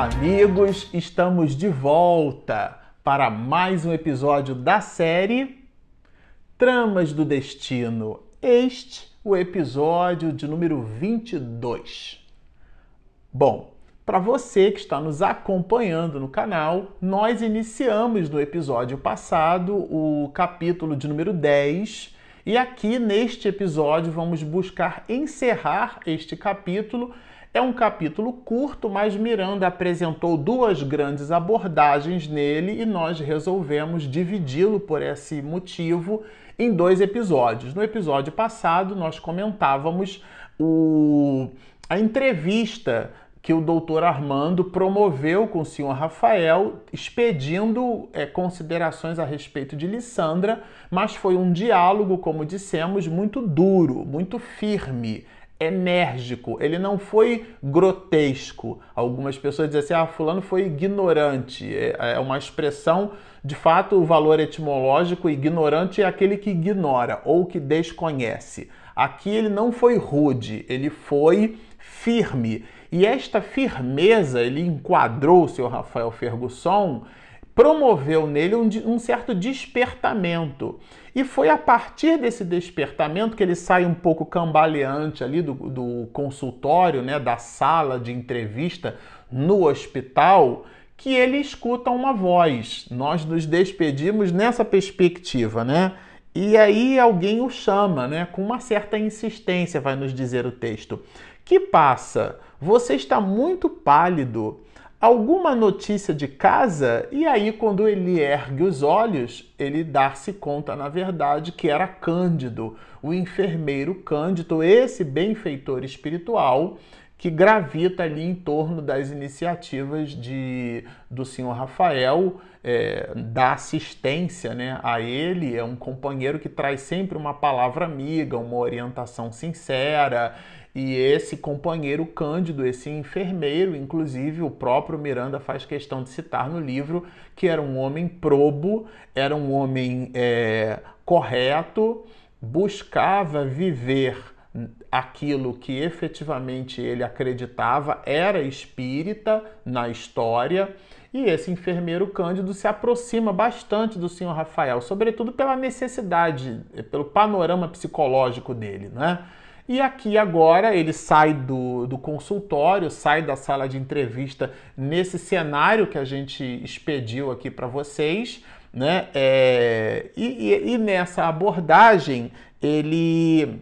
Amigos! Estamos de volta para mais um episódio da série Tramas do Destino. Este o episódio de número 22. Bom, para você que está nos acompanhando no canal, nós iniciamos no episódio passado o capítulo de número 10 e aqui neste episódio vamos buscar encerrar este capítulo é um capítulo curto, mas Miranda apresentou duas grandes abordagens nele e nós resolvemos dividi-lo por esse motivo em dois episódios. No episódio passado, nós comentávamos o... a entrevista que o doutor Armando promoveu com o senhor Rafael, expedindo é, considerações a respeito de Lissandra, mas foi um diálogo, como dissemos, muito duro, muito firme enérgico, ele não foi grotesco. Algumas pessoas dizem assim: ah, Fulano foi ignorante. É, é uma expressão, de fato, o valor etimológico ignorante é aquele que ignora ou que desconhece. Aqui ele não foi rude, ele foi firme. E esta firmeza, ele enquadrou o seu Rafael Ferguson promoveu nele um, um, certo despertamento. E foi a partir desse despertamento que ele sai um pouco cambaleante ali do, do consultório, né, da sala de entrevista no hospital, que ele escuta uma voz. Nós nos despedimos nessa perspectiva, né? E aí alguém o chama, né? Com uma certa insistência, vai nos dizer o texto. Que passa? Você está muito pálido alguma notícia de casa, e aí, quando ele ergue os olhos, ele dá-se conta, na verdade, que era Cândido, o enfermeiro Cândido, esse benfeitor espiritual que gravita ali em torno das iniciativas de, do senhor Rafael, é, da assistência né, a ele. É um companheiro que traz sempre uma palavra amiga, uma orientação sincera. E esse companheiro Cândido, esse enfermeiro, inclusive o próprio Miranda faz questão de citar no livro que era um homem probo, era um homem é, correto, buscava viver aquilo que efetivamente ele acreditava, era espírita na história. E esse enfermeiro Cândido se aproxima bastante do senhor Rafael, sobretudo pela necessidade, pelo panorama psicológico dele, né? E aqui agora ele sai do, do consultório, sai da sala de entrevista nesse cenário que a gente expediu aqui para vocês, né? É, e, e, e nessa abordagem ele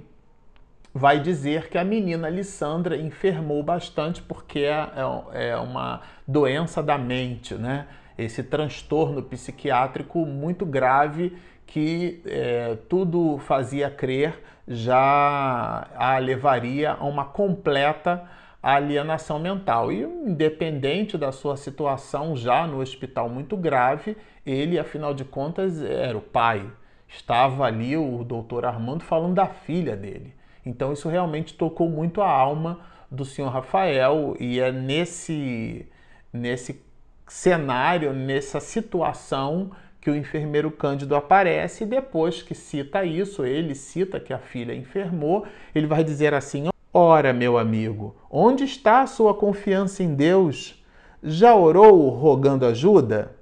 vai dizer que a menina Alessandra enfermou bastante porque é, é, é uma doença da mente, né? Esse transtorno psiquiátrico muito grave que é, tudo fazia crer já a levaria a uma completa alienação mental. E independente da sua situação já no hospital muito grave, ele, afinal de contas, era o pai. Estava ali o doutor Armando falando da filha dele. Então isso realmente tocou muito a alma do senhor Rafael e é nesse, nesse cenário, nessa situação que o enfermeiro Cândido aparece e depois que cita isso, ele cita que a filha enfermou, ele vai dizer assim: Ora, meu amigo, onde está a sua confiança em Deus? Já orou rogando ajuda?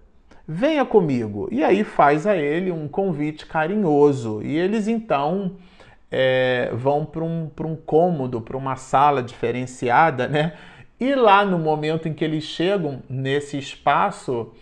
Venha comigo. E aí faz a ele um convite carinhoso. E eles então é, vão para um, um cômodo, para uma sala diferenciada, né? E lá no momento em que eles chegam nesse espaço,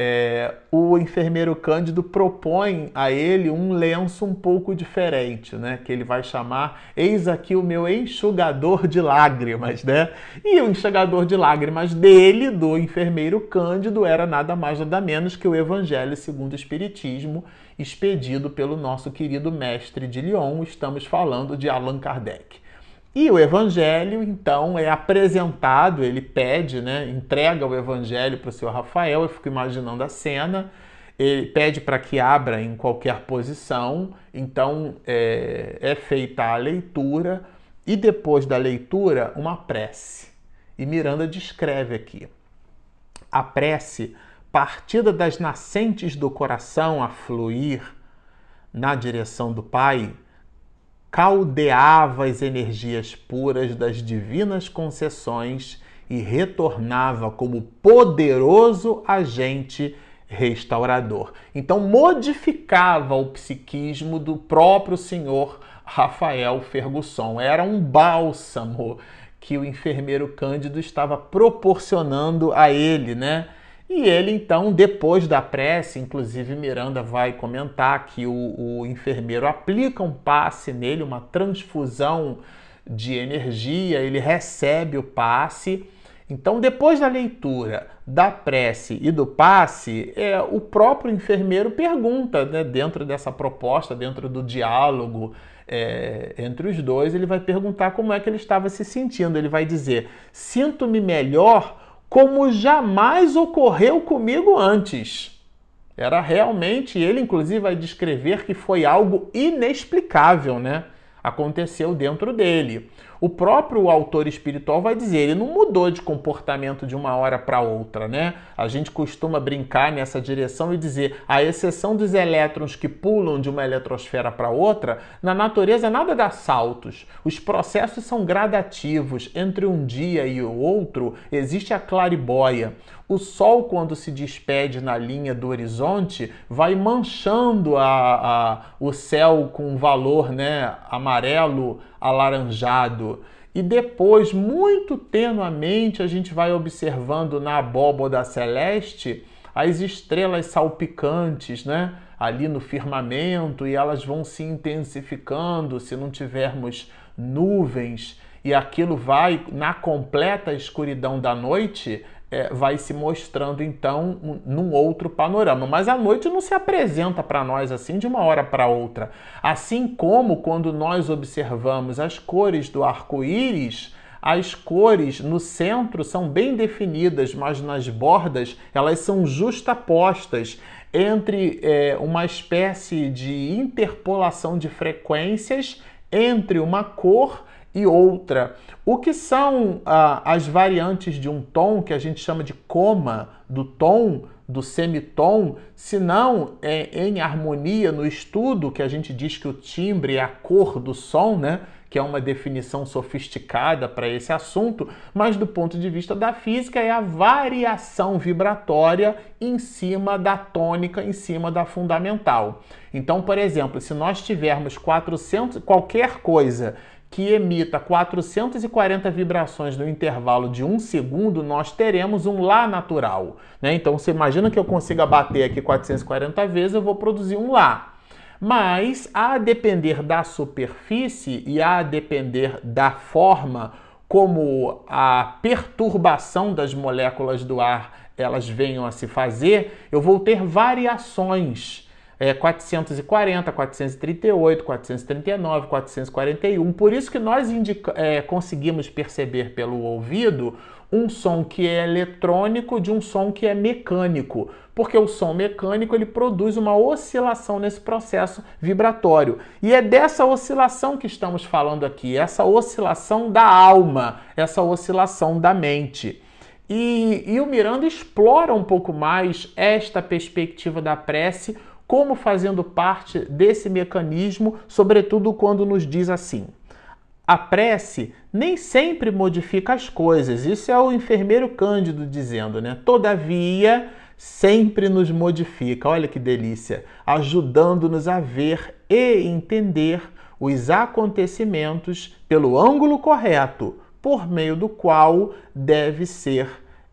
é, o enfermeiro Cândido propõe a ele um lenço um pouco diferente, né? Que ele vai chamar Eis aqui o meu enxugador de lágrimas, né? E o enxugador de lágrimas dele, do enfermeiro Cândido, era nada mais nada menos que o Evangelho segundo o Espiritismo, expedido pelo nosso querido mestre de Lyon. Estamos falando de Allan Kardec. E o evangelho, então, é apresentado, ele pede, né, entrega o evangelho para o senhor Rafael, eu fico imaginando a cena, ele pede para que abra em qualquer posição, então é, é feita a leitura e depois da leitura, uma prece. E Miranda descreve aqui: a prece, partida das nascentes do coração a fluir na direção do Pai, caldeava as energias puras das divinas concessões e retornava como poderoso agente restaurador. Então modificava o psiquismo do próprio senhor Rafael Fergusson. Era um bálsamo que o enfermeiro Cândido estava proporcionando a ele, né? E ele então, depois da prece, inclusive Miranda vai comentar que o, o enfermeiro aplica um passe nele, uma transfusão de energia, ele recebe o passe. Então, depois da leitura da prece e do passe, é, o próprio enfermeiro pergunta, né, dentro dessa proposta, dentro do diálogo é, entre os dois, ele vai perguntar como é que ele estava se sentindo. Ele vai dizer: Sinto-me melhor como jamais ocorreu comigo antes. Era realmente, ele inclusive vai descrever que foi algo inexplicável, né? Aconteceu dentro dele. O próprio autor espiritual vai dizer, ele não mudou de comportamento de uma hora para outra, né? A gente costuma brincar nessa direção e dizer, a exceção dos elétrons que pulam de uma eletrosfera para outra, na natureza nada dá saltos. Os processos são gradativos. Entre um dia e o outro existe a claribóia. O Sol, quando se despede na linha do horizonte, vai manchando a, a, o céu com um valor né, amarelo alaranjado. E depois, muito tenuamente, a gente vai observando na abóboda celeste as estrelas salpicantes, né? Ali no firmamento, e elas vão se intensificando se não tivermos nuvens, e aquilo vai na completa escuridão da noite é, vai se mostrando então um, num outro panorama. Mas a noite não se apresenta para nós assim de uma hora para outra. Assim como quando nós observamos as cores do arco-íris, as cores no centro são bem definidas, mas nas bordas elas são justapostas entre é, uma espécie de interpolação de frequências entre uma cor e outra. O que são ah, as variantes de um tom que a gente chama de coma do tom, do semitom, se não é, em harmonia no estudo, que a gente diz que o timbre é a cor do som, né? que é uma definição sofisticada para esse assunto, mas do ponto de vista da física é a variação vibratória em cima da tônica, em cima da fundamental. Então, por exemplo, se nós tivermos 400 qualquer coisa que emita 440 vibrações no intervalo de um segundo, nós teremos um Lá natural. Né? Então você imagina que eu consiga bater aqui 440 vezes, eu vou produzir um Lá. Mas a depender da superfície e a depender da forma como a perturbação das moléculas do ar elas venham a se fazer, eu vou ter variações é, 440, 438, 439, 441. Por isso que nós é, conseguimos perceber pelo ouvido um som que é eletrônico de um som que é mecânico, porque o som mecânico ele produz uma oscilação nesse processo vibratório. E é dessa oscilação que estamos falando aqui, essa oscilação da alma, essa oscilação da mente. E, e o Miranda explora um pouco mais esta perspectiva da prece como fazendo parte desse mecanismo, sobretudo quando nos diz assim: a prece nem sempre modifica as coisas. Isso é o enfermeiro Cândido dizendo, né? Todavia, sempre nos modifica. Olha que delícia! Ajudando-nos a ver e entender os acontecimentos pelo ângulo correto, por meio do qual deve ser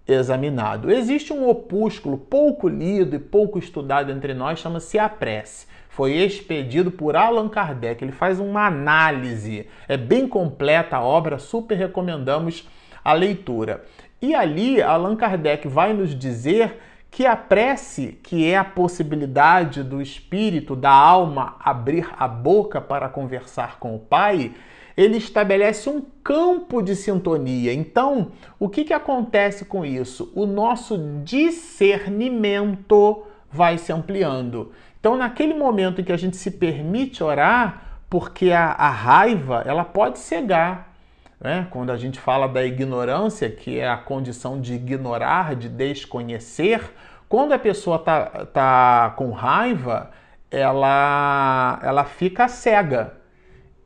examinado. Existe um opúsculo pouco lido e pouco estudado entre nós, chama-se A Prece. Foi expedido por Allan Kardec. Ele faz uma análise, é bem completa a obra, super recomendamos a leitura. E ali Allan Kardec vai nos dizer que a prece, que é a possibilidade do espírito, da alma abrir a boca para conversar com o Pai, ele estabelece um campo de sintonia. Então, o que, que acontece com isso? O nosso discernimento vai se ampliando. Então, naquele momento em que a gente se permite orar, porque a, a raiva ela pode cegar. Né? Quando a gente fala da ignorância, que é a condição de ignorar, de desconhecer, quando a pessoa está tá com raiva, ela, ela fica cega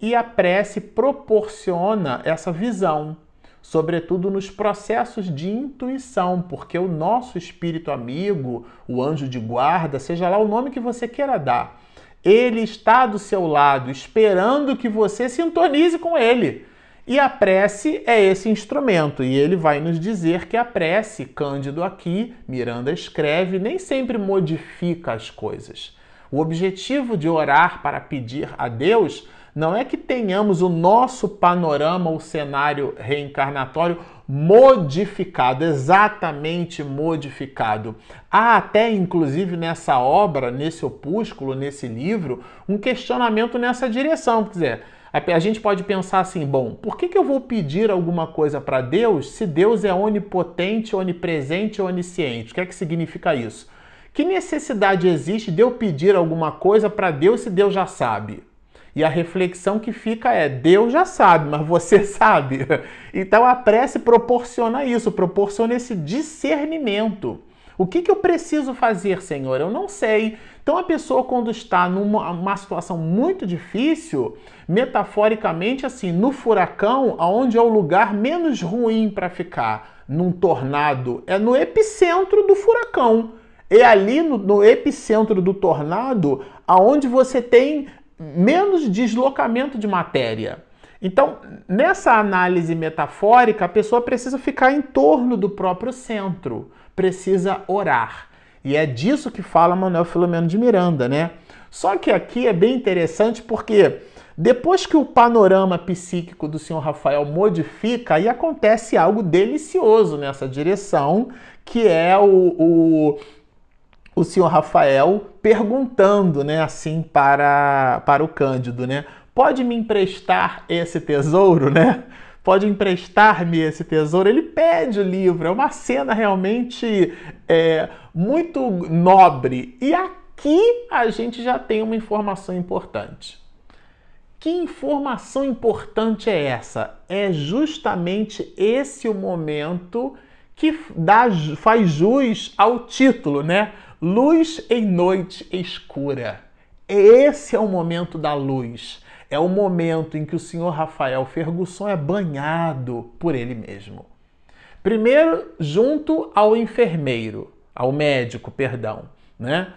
e a prece proporciona essa visão. sobretudo nos processos de intuição, porque o nosso espírito amigo, o anjo de guarda, seja lá o nome que você queira dar, ele está do seu lado, esperando que você sintonize com ele. E a prece é esse instrumento, e ele vai nos dizer que a prece, Cândido aqui, Miranda escreve, nem sempre modifica as coisas. O objetivo de orar para pedir a Deus não é que tenhamos o nosso panorama, o cenário reencarnatório modificado, exatamente modificado. Há até, inclusive, nessa obra, nesse opúsculo, nesse livro, um questionamento nessa direção. Quer dizer, a gente pode pensar assim: bom, por que, que eu vou pedir alguma coisa para Deus se Deus é onipotente, onipresente, onisciente? O que é que significa isso? Que necessidade existe de eu pedir alguma coisa para Deus se Deus já sabe? E a reflexão que fica é: Deus já sabe, mas você sabe. Então a prece proporciona isso, proporciona esse discernimento. O que, que eu preciso fazer, Senhor? Eu não sei. Então a pessoa, quando está numa situação muito difícil, metaforicamente, assim, no furacão, aonde é o lugar menos ruim para ficar, num tornado, é no epicentro do furacão. É ali no, no epicentro do tornado aonde você tem menos deslocamento de matéria. Então, nessa análise metafórica, a pessoa precisa ficar em torno do próprio centro, precisa orar. E é disso que fala Manuel Filomeno de Miranda, né? Só que aqui é bem interessante porque depois que o panorama psíquico do senhor Rafael modifica, aí acontece algo delicioso nessa direção, que é o, o o senhor Rafael perguntando, né, assim para para o Cândido, né? Pode me emprestar esse tesouro, né? Pode emprestar-me esse tesouro? Ele pede o livro. É uma cena realmente é, muito nobre. E aqui a gente já tem uma informação importante. Que informação importante é essa? É justamente esse o momento que dá, faz jus ao título, né? Luz em noite escura. Esse é o momento da luz. É o momento em que o senhor Rafael Ferguson é banhado por ele mesmo. Primeiro, junto ao enfermeiro, ao médico, perdão, né?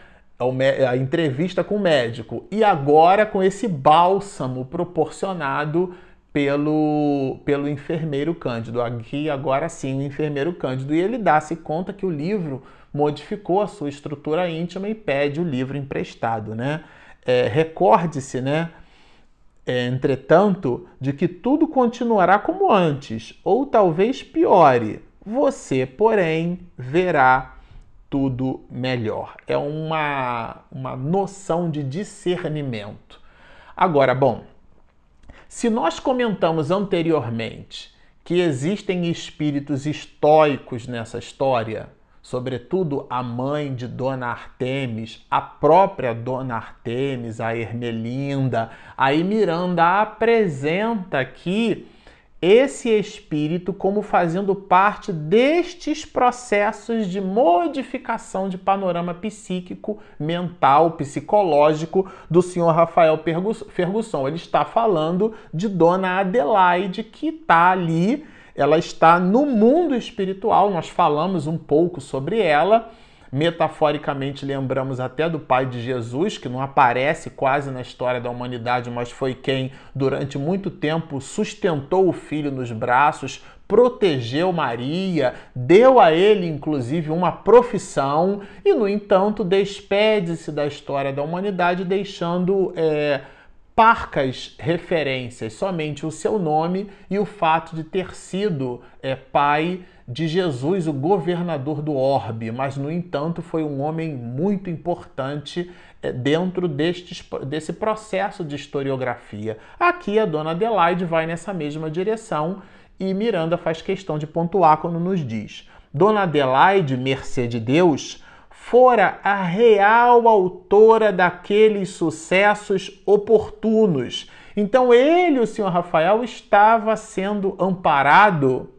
A entrevista com o médico. E agora com esse bálsamo proporcionado pelo, pelo enfermeiro Cândido. Aqui, agora sim, o enfermeiro Cândido. E ele dá-se conta que o livro modificou a sua estrutura íntima e pede o livro emprestado, né? É, Recorde-se, né? É, entretanto, de que tudo continuará como antes, ou talvez piore. Você, porém, verá tudo melhor. É uma, uma noção de discernimento. Agora, bom, se nós comentamos anteriormente que existem espíritos estoicos nessa história, sobretudo a mãe de Dona Artemis, a própria Dona Artemis, a Ermelinda. Aí Miranda apresenta aqui esse espírito como fazendo parte destes processos de modificação de panorama psíquico, mental, psicológico do senhor Rafael Fergusson. Ele está falando de Dona Adelaide, que está ali ela está no mundo espiritual. Nós falamos um pouco sobre ela. Metaforicamente, lembramos até do pai de Jesus, que não aparece quase na história da humanidade, mas foi quem, durante muito tempo, sustentou o filho nos braços, protegeu Maria, deu a ele, inclusive, uma profissão e, no entanto, despede-se da história da humanidade, deixando. É, parcas referências, somente o seu nome e o fato de ter sido é, pai de Jesus, o governador do orbe, mas no entanto foi um homem muito importante é, dentro destes, desse processo de historiografia. Aqui a dona Adelaide vai nessa mesma direção e Miranda faz questão de pontuar quando nos diz: Dona Adelaide, mercê de Deus, fora a real autora daqueles sucessos oportunos. Então ele, o senhor Rafael, estava sendo amparado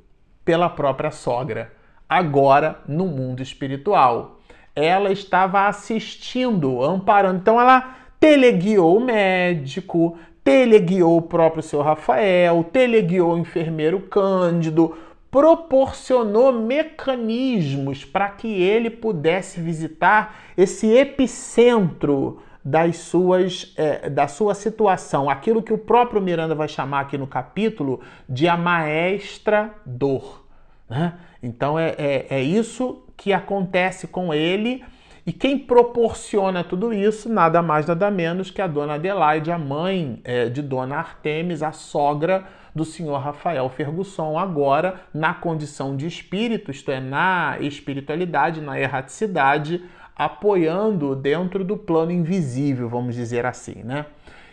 pela própria sogra, agora no mundo espiritual. Ela estava assistindo, amparando. Então ela teleguiou o médico, teleguiou o próprio seu Rafael, teleguiou o enfermeiro Cândido, proporcionou mecanismos para que ele pudesse visitar esse epicentro das suas, é, da sua situação, aquilo que o próprio Miranda vai chamar aqui no capítulo de a maestra dor. Né? Então é, é, é isso que acontece com ele. E quem proporciona tudo isso, nada mais, nada menos que a dona Adelaide, a mãe é, de dona Artemis, a sogra do senhor Rafael Fergusson, agora na condição de espírito, isto é, na espiritualidade, na erraticidade, apoiando dentro do plano invisível, vamos dizer assim, né?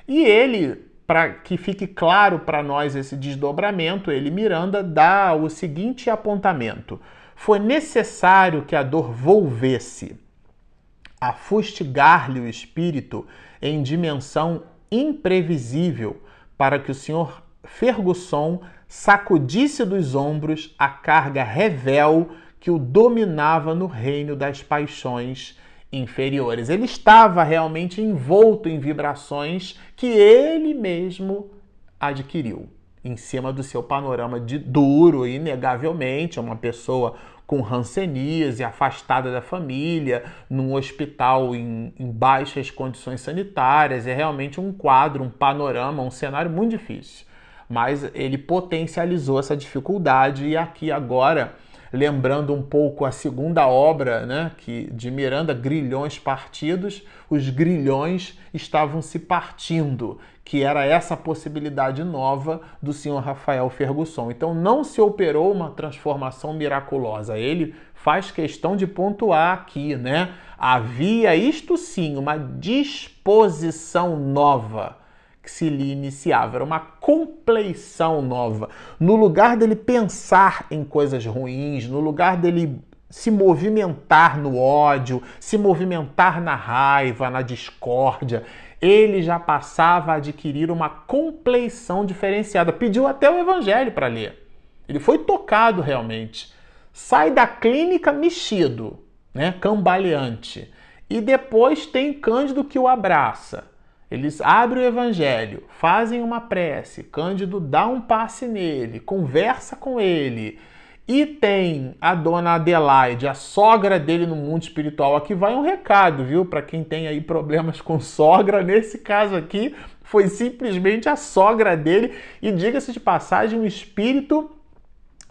E ele, para que fique claro para nós esse desdobramento, ele, Miranda, dá o seguinte apontamento: foi necessário que a dor volvesse a fustigar-lhe o espírito em dimensão imprevisível para que o senhor Fergusson sacudisse dos ombros a carga revel que o dominava no reino das paixões inferiores. Ele estava realmente envolto em vibrações que ele mesmo adquiriu em cima do seu panorama de duro, inegavelmente, uma pessoa com ranceníase, afastada da família, num hospital em, em, baixas condições sanitárias. É realmente um quadro, um panorama, um cenário muito difícil. Mas ele potencializou essa dificuldade e aqui agora lembrando um pouco a segunda obra né, que, de Miranda, Grilhões Partidos, os grilhões estavam se partindo, que era essa possibilidade nova do senhor Rafael Fergusson. Então não se operou uma transformação miraculosa. Ele faz questão de pontuar aqui, né? Havia isto sim, uma disposição nova que se lhe iniciava, era uma compleição nova. No lugar dele pensar em coisas ruins, no lugar dele se movimentar no ódio, se movimentar na raiva, na discórdia, ele já passava a adquirir uma compleição diferenciada. Pediu até o evangelho para ler. Ele foi tocado realmente. Sai da clínica mexido, né, cambaleante. E depois tem Cândido que o abraça. Eles abrem o evangelho, fazem uma prece, Cândido dá um passe nele, conversa com ele. E tem a dona Adelaide, a sogra dele no mundo espiritual. Aqui vai um recado, viu? Para quem tem aí problemas com sogra, nesse caso aqui, foi simplesmente a sogra dele. E diga-se de passagem, um espírito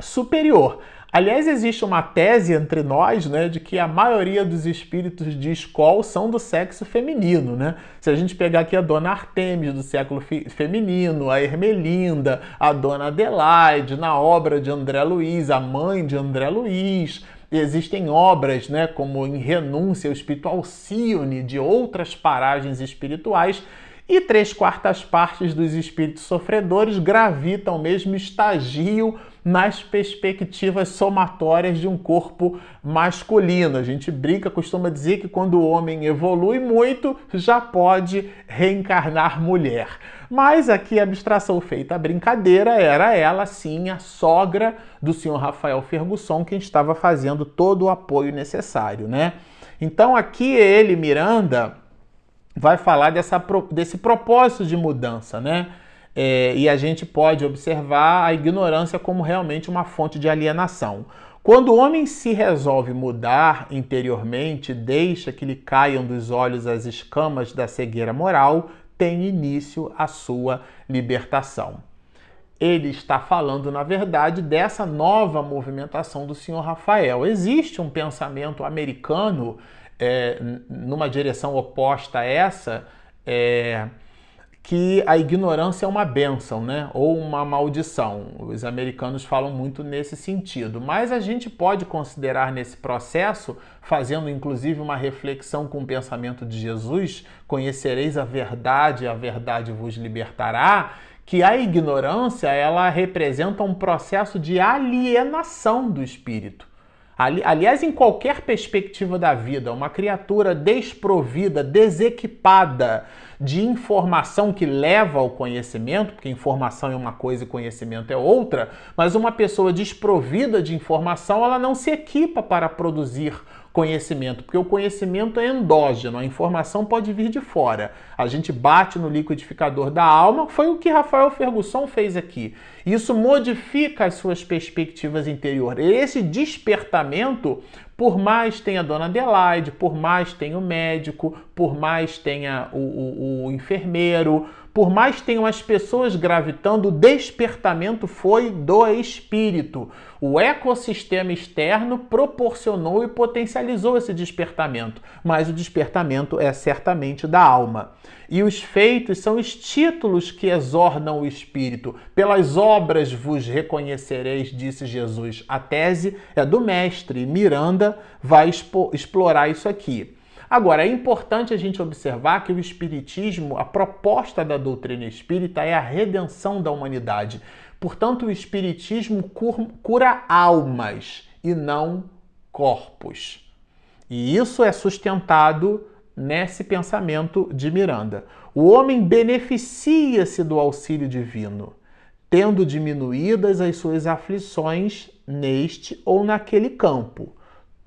superior. Aliás, existe uma tese entre nós, né, de que a maioria dos espíritos de escola são do sexo feminino, né? Se a gente pegar aqui a Dona Artemis do século feminino, a Ermelinda, a Dona Adelaide, na obra de André Luiz, a mãe de André Luiz, existem obras, né, como em Renúncia, o Espírito Alcione, de outras paragens espirituais, e três quartas partes dos espíritos sofredores gravitam mesmo estagio nas perspectivas somatórias de um corpo masculino. A gente brinca, costuma dizer que quando o homem evolui muito, já pode reencarnar mulher. Mas aqui a abstração feita a brincadeira era ela sim a sogra do senhor Rafael Fergusson, quem estava fazendo todo o apoio necessário, né? Então aqui ele, Miranda, vai falar dessa, desse propósito de mudança, né? é, e a gente pode observar a ignorância como realmente uma fonte de alienação. Quando o homem se resolve mudar interiormente, deixa que lhe caiam dos olhos as escamas da cegueira moral, tem início a sua libertação. Ele está falando, na verdade, dessa nova movimentação do senhor Rafael. Existe um pensamento americano é, numa direção oposta a essa. É, que a ignorância é uma benção, né? Ou uma maldição. Os americanos falam muito nesse sentido. Mas a gente pode considerar nesse processo, fazendo inclusive uma reflexão com o pensamento de Jesus, conhecereis a verdade, a verdade vos libertará, que a ignorância ela representa um processo de alienação do espírito. Aliás, em qualquer perspectiva da vida, uma criatura desprovida, desequipada de informação que leva ao conhecimento, porque informação é uma coisa e conhecimento é outra, mas uma pessoa desprovida de informação, ela não se equipa para produzir conhecimento, porque o conhecimento é endógeno, a informação pode vir de fora. A gente bate no liquidificador da alma, foi o que Rafael Ferguson fez aqui. Isso modifica as suas perspectivas interiores. Esse despertamento, por mais tenha a dona Adelaide, por mais tenha o médico, por mais tenha o, o, o enfermeiro, por mais tenham as pessoas gravitando, o despertamento foi do espírito. O ecossistema externo proporcionou e potencializou esse despertamento, mas o despertamento é certamente da alma. E os feitos são os títulos que exornam o espírito. Pelas obras vos reconhecereis, disse Jesus. A tese é do mestre. Miranda vai explorar isso aqui. Agora, é importante a gente observar que o Espiritismo, a proposta da doutrina espírita é a redenção da humanidade. Portanto, o Espiritismo cura almas e não corpos. E isso é sustentado nesse pensamento de Miranda. O homem beneficia-se do auxílio divino, tendo diminuídas as suas aflições neste ou naquele campo.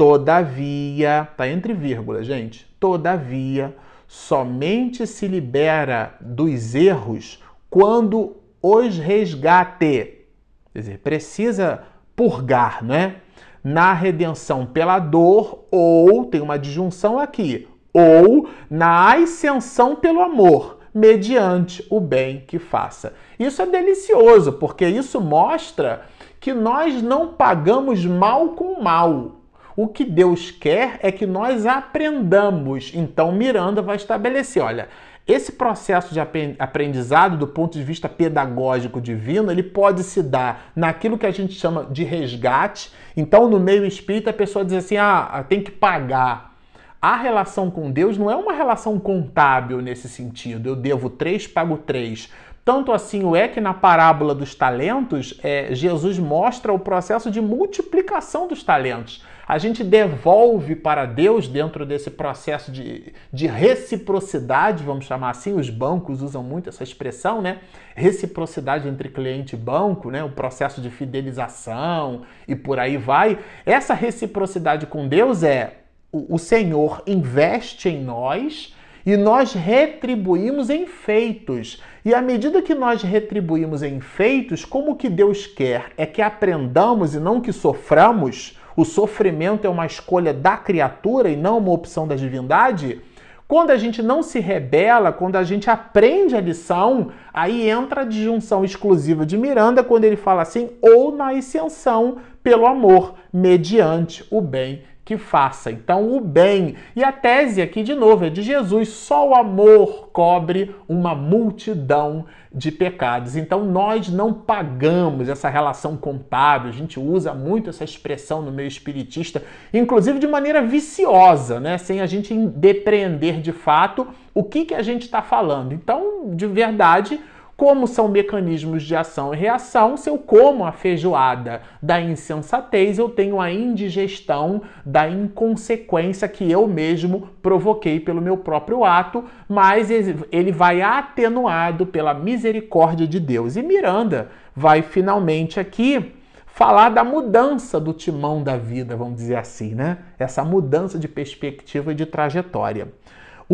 Todavia, tá entre vírgulas, gente. Todavia, somente se libera dos erros quando os resgate. Quer dizer, precisa purgar, não é? Na redenção pela dor, ou, tem uma disjunção aqui, ou na ascensão pelo amor, mediante o bem que faça. Isso é delicioso, porque isso mostra que nós não pagamos mal com mal. O que Deus quer é que nós aprendamos. Então, Miranda vai estabelecer: olha, esse processo de aprendizado, do ponto de vista pedagógico divino, ele pode se dar naquilo que a gente chama de resgate. Então, no meio espírita, a pessoa diz assim: ah, tem que pagar. A relação com Deus não é uma relação contábil nesse sentido. Eu devo três, pago três. Tanto assim é que na parábola dos talentos, é, Jesus mostra o processo de multiplicação dos talentos. A gente devolve para Deus, dentro desse processo de, de reciprocidade, vamos chamar assim, os bancos usam muito essa expressão, né? Reciprocidade entre cliente e banco, né? O processo de fidelização e por aí vai. Essa reciprocidade com Deus é o, o Senhor investe em nós e nós retribuímos em feitos. E à medida que nós retribuímos em feitos, como que Deus quer é que aprendamos e não que soframos, o sofrimento é uma escolha da criatura e não uma opção da divindade, quando a gente não se rebela, quando a gente aprende a lição, aí entra a disjunção exclusiva de Miranda quando ele fala assim, ou na ascensão pelo amor, mediante o bem que faça. Então, o bem. E a tese aqui, de novo, é de Jesus: só o amor cobre uma multidão de pecados. Então, nós não pagamos essa relação contábil. A gente usa muito essa expressão no meio espiritista, inclusive de maneira viciosa, né? sem a gente depreender de fato o que, que a gente está falando. Então, de verdade como são mecanismos de ação e reação, se eu como a feijoada da insensatez, eu tenho a indigestão da inconsequência que eu mesmo provoquei pelo meu próprio ato, mas ele vai atenuado pela misericórdia de Deus. E Miranda vai finalmente aqui falar da mudança do timão da vida, vamos dizer assim, né? Essa mudança de perspectiva e de trajetória.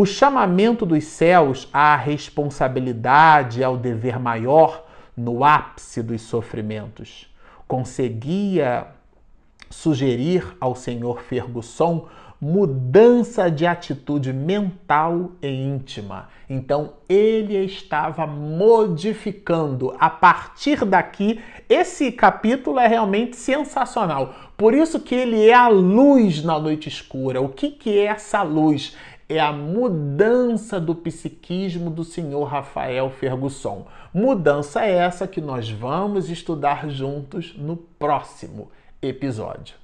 O chamamento dos céus à responsabilidade, ao dever maior, no ápice dos sofrimentos, conseguia sugerir ao senhor Ferguson mudança de atitude mental e íntima. Então ele estava modificando. A partir daqui, esse capítulo é realmente sensacional. Por isso que ele é a luz na noite escura. O que, que é essa luz? É a mudança do psiquismo do senhor Rafael Fergusson. Mudança essa que nós vamos estudar juntos no próximo episódio.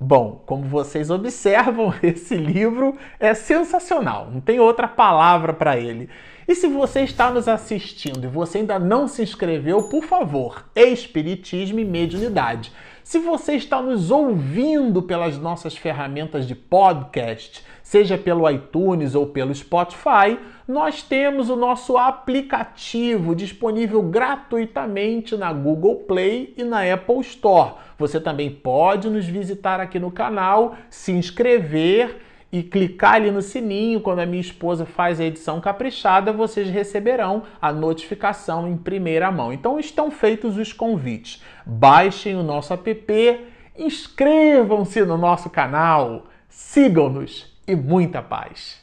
Bom, como vocês observam, esse livro é sensacional, não tem outra palavra para ele. E se você está nos assistindo e você ainda não se inscreveu, por favor, Espiritismo e Mediunidade. Se você está nos ouvindo pelas nossas ferramentas de podcast, seja pelo iTunes ou pelo Spotify, nós temos o nosso aplicativo disponível gratuitamente na Google Play e na Apple Store. Você também pode nos visitar aqui no canal, se inscrever e clicar ali no sininho quando a minha esposa faz a edição caprichada, vocês receberão a notificação em primeira mão. Então estão feitos os convites. Baixem o nosso app, inscrevam-se no nosso canal, sigam-nos e muita paz.